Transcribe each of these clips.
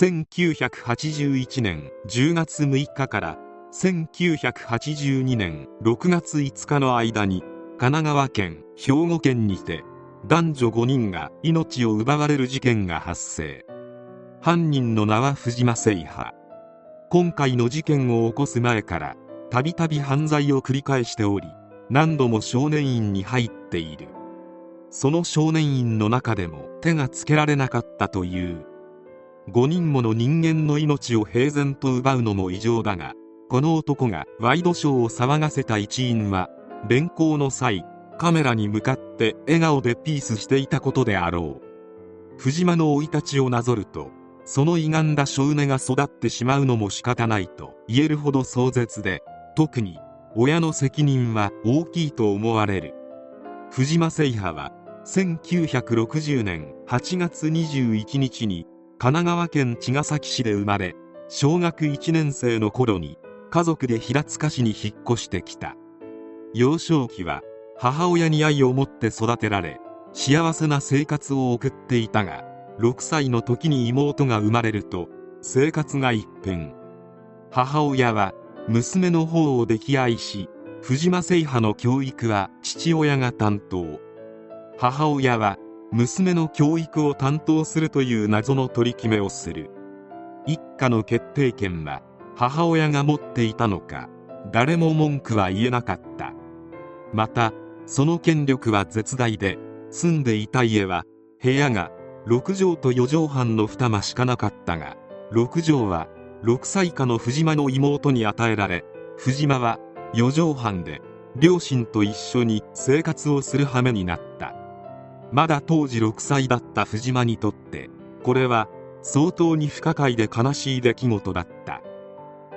1981年10月6日から1982年6月5日の間に神奈川県兵庫県にて男女5人が命を奪われる事件が発生。犯人の名は藤間聖波。今回の事件を起こす前からたびたび犯罪を繰り返しており何度も少年院に入っている。その少年院の中でも手がつけられなかったという5人もの人間の命を平然と奪うのも異常だがこの男がワイドショーを騒がせた一因は連行の際カメラに向かって笑顔でピースしていたことであろう。藤間の生い立ちをなぞるとその歪んだ性根が育ってしまうのも仕方ないと言えるほど壮絶で特に親の責任は大きいと思われる。藤間聖波は1960年8月21日に神奈川県茅ヶ崎市で生まれ小学1年生の頃に家族で平塚市に引っ越してきた。幼少期は母親に愛を持って育てられ幸せな生活を送っていたが6歳の時に妹が生まれると生活が一変。母親は娘の方を溺愛し藤間聖波の教育は父親が担当。母親は娘の教育を担当するという謎の取り決めをする。一家の決定権は母親が持っていたのか誰も文句は言えなかった。またその権力は絶大で住んでいた家は部屋が6畳と4畳半の二間しかなかったが6畳は6歳以下の藤間の妹に与えられ藤間は4畳半で両親と一緒に生活をする羽目になった。まだ当時6歳だった藤間にとってこれは相当に不可解で悲しい出来事だった。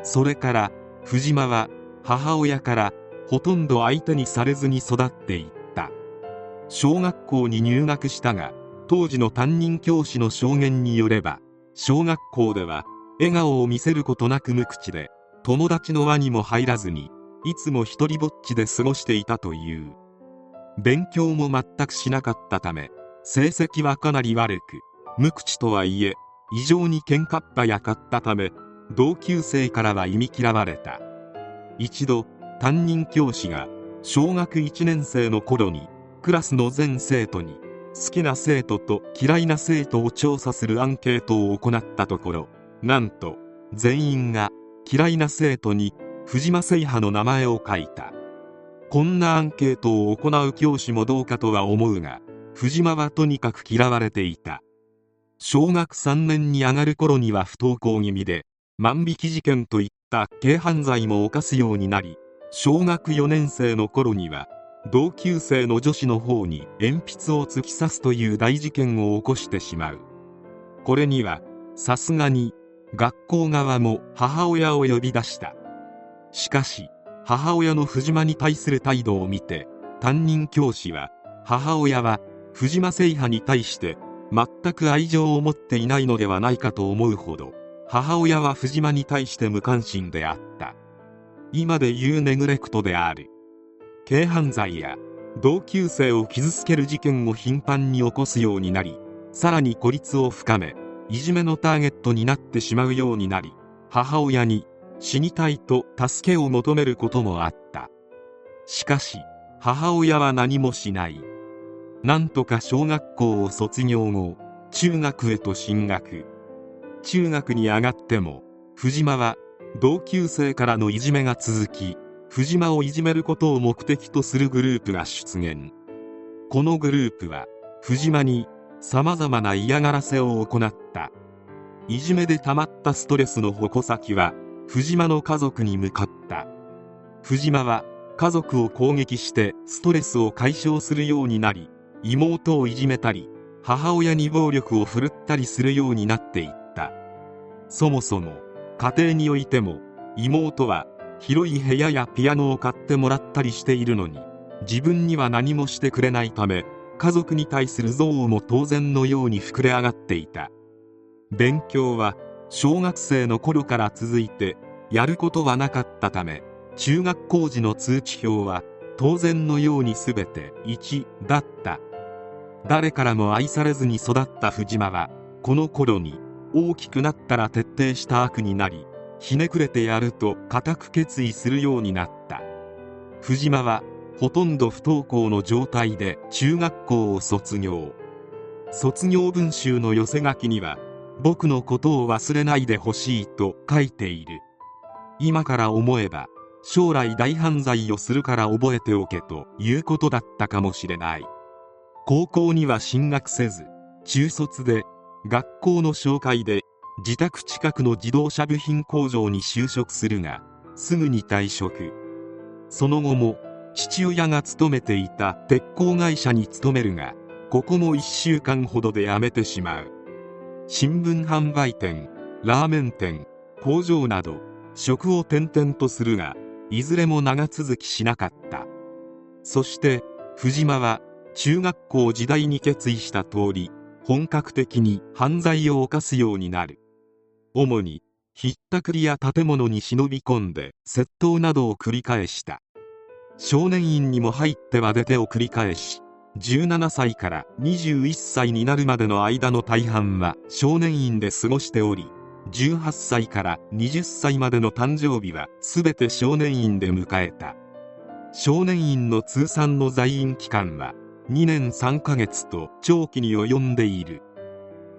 それから藤間は母親からほとんど相手にされずに育っていった。小学校に入学したが当時の担任教師の証言によれば小学校では笑顔を見せることなく無口で友達の輪にも入らずにいつも一りぼっちで過ごしていたという。勉強も全くしなかったため成績はかなり悪く無口とはいえ異常に喧嘩っ早かったため同級生からは忌み嫌われた。一度担任教師が小学1年生の頃にクラスの全生徒に好きな生徒と嫌いな生徒を調査するアンケートを行ったところなんと全員が嫌いな生徒に藤間聖波の名前を書いた。こんなアンケートを行う教師もどうかとは思うが藤間はとにかく嫌われていた。小学3年に上がる頃には不登校気味で万引き事件といった軽犯罪も犯すようになり小学4年生の頃には同級生の女子の方に鉛筆を突き刺すという大事件を起こしてしまう。これにはさすがに学校側も母親を呼び出した。しかし母親の藤間に対する態度を見て担任教師は母親は藤間聖波に対して全く愛情を持っていないのではないかと思うほど母親は藤間に対して無関心であった。今で言うネグレクトである。軽犯罪や同級生を傷つける事件を頻繁に起こすようになりさらに孤立を深めいじめのターゲットになってしまうようになり母親に死にたいと助けを求めることもあった。しかし母親は何もしない。なんとか小学校を卒業後中学へと進学。中学に上がっても藤間は同級生からのいじめが続き藤間をいじめることを目的とするグループが出現。このグループは藤間に様々な嫌がらせを行った。いじめで溜まったストレスの矛先は藤間の家族に向かった。藤間は家族を攻撃してストレスを解消するようになり妹をいじめたり母親に暴力を振るったりするようになっていった。そもそも家庭においても妹は広い部屋やピアノを買ってもらったりしているのに自分には何もしてくれないため家族に対する憎悪も当然のように膨れ上がっていた。勉強は小学生の頃から続いてやることはなかったため中学校時の通知表は当然のように全て1だった。誰からも愛されずに育った藤間はこの頃に大きくなったら徹底した悪になりひねくれてやると固く決意するようになった。藤間はほとんど不登校の状態で中学校を卒業。卒業文集の寄せ書きには僕のことを忘れないでほしいと書いている。今から思えば将来大犯罪をするから覚えておけということだったかもしれない。高校には進学せず中卒で学校の紹介で自宅近くの自動車部品工場に就職するがすぐに退職。その後も父親が勤めていた鉄鋼会社に勤めるがここも1週間ほどで辞めてしまう。新聞販売店ラーメン店工場など職を転々とするがいずれも長続きしなかった。そして藤間は中学校時代に決意した通り本格的に犯罪を犯すようになる。主にひったくりや建物に忍び込んで窃盗などを繰り返した。少年院にも入っては出てを繰り返し17歳から21歳になるまでの間の大半は少年院で過ごしており18歳から20歳までの誕生日は全て少年院で迎えた。少年院の通算の在院期間は2年3ヶ月と長期に及んでいる。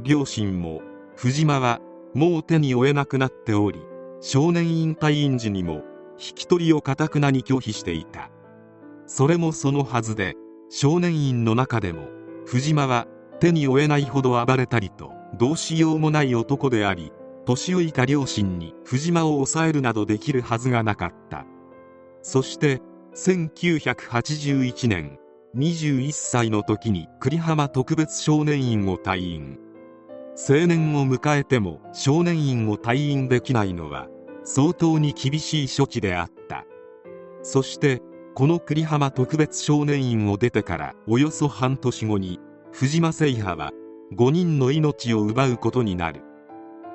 両親も藤間はもう手に負えなくなっており少年院退院時にも引き取りをかたくなに拒否していた。それもそのはずで少年院の中でも藤間は手に負えないほど暴れたりとどうしようもない男であり年老いた両親に藤間を抑えるなどできるはずがなかった。そして1981年21歳の時に栗浜特別少年院を退院。青年を迎えても少年院を退院できないのは相当に厳しい処置であった。そしてこの栗浜特別少年院を出てからおよそ半年後に藤間聖波は5人の命を奪うことになる。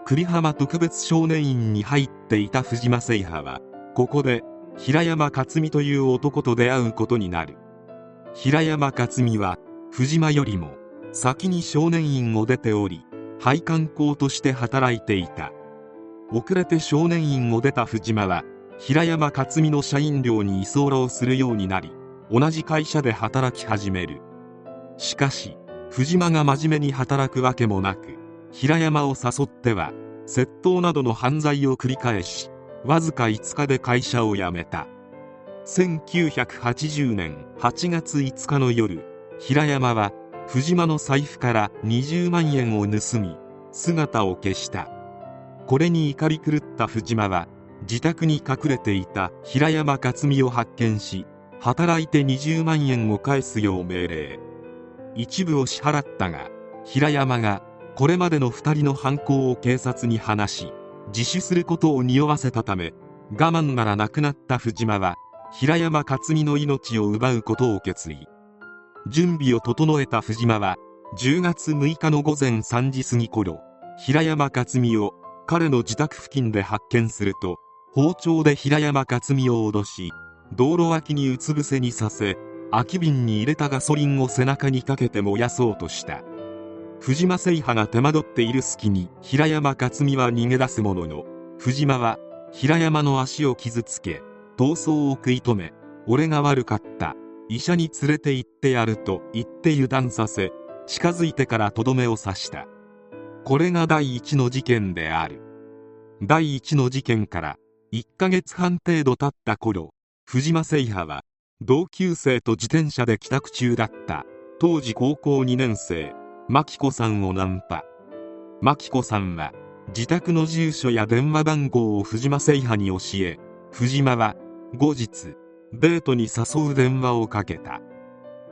栗浜特別少年院に入っていた藤間聖波はここで平山克美という男と出会うことになる。平山克美は藤間よりも先に少年院を出ており配管工として働いていた。遅れて少年院を出た藤間は平山克美の社員寮に居候するようになり同じ会社で働き始める。しかし藤間が真面目に働くわけもなく平山を誘っては窃盗などの犯罪を繰り返しわずか5日で会社を辞めた。1980年8月5日の夜平山は藤間の財布から20万円を盗み姿を消した。これに怒り狂った藤間は自宅に隠れていた平山克美を発見し働いて20万円を返すよう命令。一部を支払ったが平山がこれまでの2人の犯行を警察に話し自首することを匂わせたため我慢ならなくなった藤間は平山克美の命を奪うことを決意。準備を整えた藤間は10月6日の午前3時過ぎ頃平山克美を彼の自宅付近で発見すると包丁で平山克美を脅し道路脇にうつ伏せにさせ空き瓶に入れたガソリンを背中にかけて燃やそうとした。藤間聖波が手間取っている隙に平山克美は逃げ出すものの藤間は平山の足を傷つけ逃走を食い止め俺が悪かった医者に連れて行ってやると言って油断させ近づいてからとどめを刺した。これが第一の事件である。第一の事件から1ヶ月半程度経った頃藤間聖波は同級生と自転車で帰宅中だった。当時高校2年生牧子さんをナンパ。牧子さんは自宅の住所や電話番号を藤間聖波に教え藤間は後日デートに誘う電話をかけた。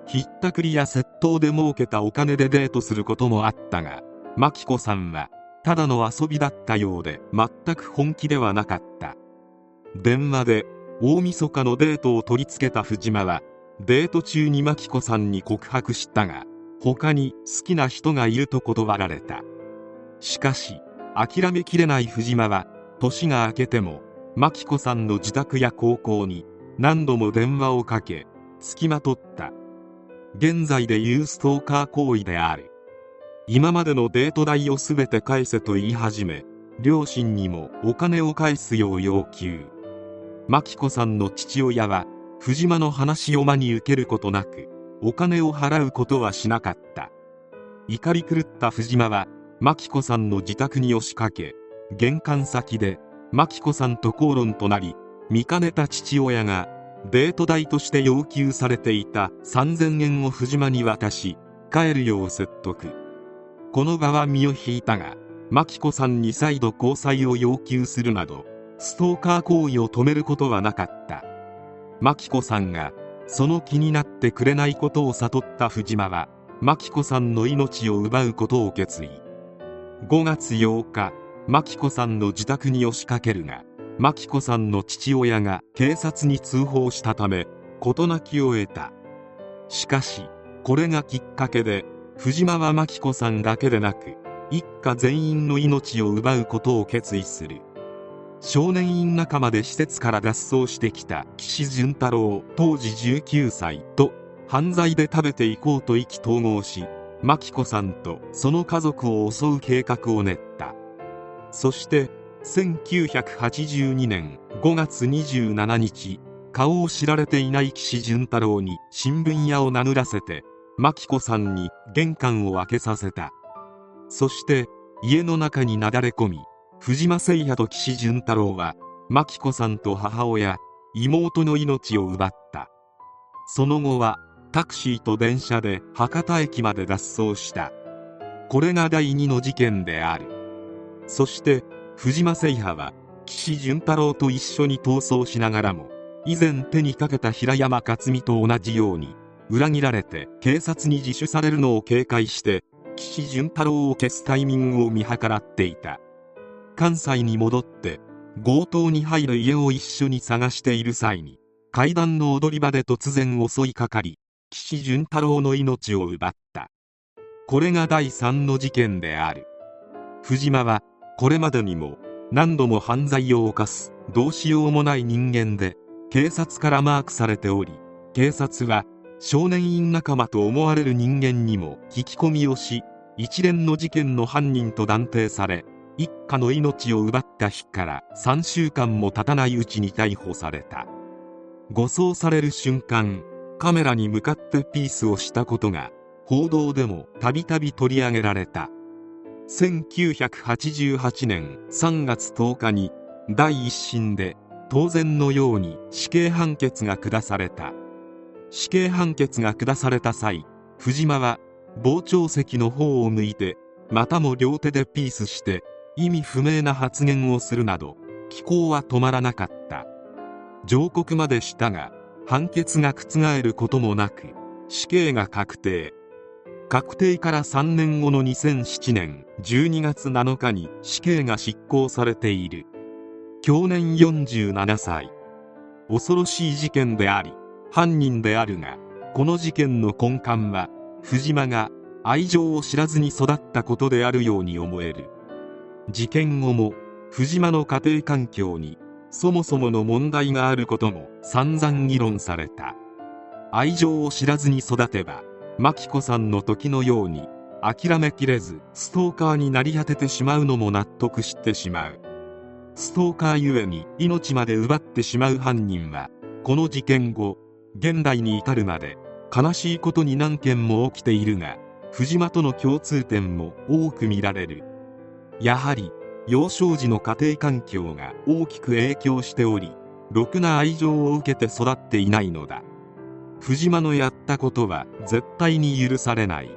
ひったくりや窃盗で儲けたお金でデートすることもあったが牧子さんはただの遊びだったようで全く本気ではなかった。電話で大晦日のデートを取り付けた藤間はデート中に牧子さんに告白したが他に好きな人がいると断られた。しかし諦めきれない藤間は年が明けても牧子さんの自宅や高校に何度も電話をかけ付きまとった。現在でいうストーカー行為である。今までのデート代を全て返せと言い始め両親にもお金を返すよう要求。真紀子さんの父親は藤間の話を真に受けることなくお金を払うことはしなかった。怒り狂った藤間は真紀子さんの自宅に押しかけ玄関先で真紀子さんと口論となり見かねた父親がデート代として要求されていた3000円を藤間に渡し帰るよう説得。この場は身を引いたが真紀子さんに再度交際を要求するなどストーカー行為を止めることはなかった。真紀子さんがその気になってくれないことを悟った藤間は真紀子さんの命を奪うことを決意。5月8日真紀子さんの自宅に押しかけるが真紀子さんの父親が警察に通報したため事なきを得た。しかしこれがきっかけで藤間は真紀子さんだけでなく一家全員の命を奪うことを決意する。少年院仲間で施設から脱走してきた岸潤太郎当時19歳と犯罪で食べていこうと意気投合し真紀子さんとその家族を襲う計画を練った。そして1982年5月27日顔を知られていない岸潤太郎に新聞屋を名乗らせて真紀子さんに玄関を開けさせた。そして家の中になだれ込み藤間誠也と岸潤太郎は真紀子さんと母親妹の命を奪った。その後はタクシーと電車で博多駅まで脱走した。これが第2の事件である。そして藤間誠也は岸潤太郎と一緒に逃走しながらも以前手にかけた平山克美と同じように裏切られて警察に自首されるのを警戒して岸潤太郎を消すタイミングを見計らっていた。関西に戻って強盗に入る家を一緒に探している際に階段の踊り場で突然襲いかかり岸潤太郎の命を奪った。これが第3の事件である。藤間はこれまでにも何度も犯罪を犯すどうしようもない人間で警察からマークされており警察は少年院仲間と思われる人間にも聞き込みをし一連の事件の犯人と断定され一家の命を奪った日から3週間も経たないうちに逮捕された。護送される瞬間カメラに向かってピースをしたことが報道でもたびたび取り上げられた。1988年3月10日に第一審で当然のように死刑判決が下された。死刑判決が下された際藤間は傍聴席の方を向いてまたも両手でピースして意味不明な発言をするなど気候は止まらなかった。上告までしたが判決が覆ることもなく死刑が確定。確定から3年後の2007年12月7日に死刑が執行されている。去年47歳。恐ろしい事件であり犯人であるがこの事件の根幹は藤間が愛情を知らずに育ったことであるように思える。事件後も藤間の家庭環境にそもそもの問題があることも散々議論された。愛情を知らずに育てば真紀子さんの時のように諦めきれずストーカーになり果ててしまうのも納得してしまう。ストーカーゆえに命まで奪ってしまう犯人はこの事件後現代に至るまで悲しいことに何件も起きているが藤間との共通点も多く見られる。やはり幼少時の家庭環境が大きく影響しておりろくな愛情を受けて育っていないのだ。藤間のやったことは絶対に許されない。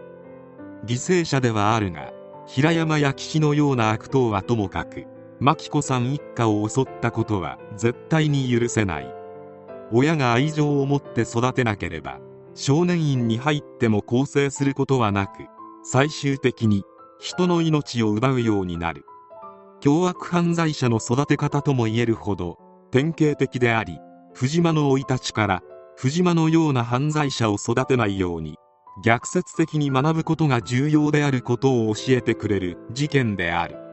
犠牲者ではあるが平山や岸のような悪党はともかく真紀子さん一家を襲ったことは絶対に許せない。親が愛情を持って育てなければ少年院に入っても更生することはなく最終的に人の命を奪うようになる。凶悪犯罪者の育て方ともいえるほど典型的であり藤間の生い立ちから藤間のような犯罪者を育てないように逆説的に学ぶことが重要であることを教えてくれる事件である。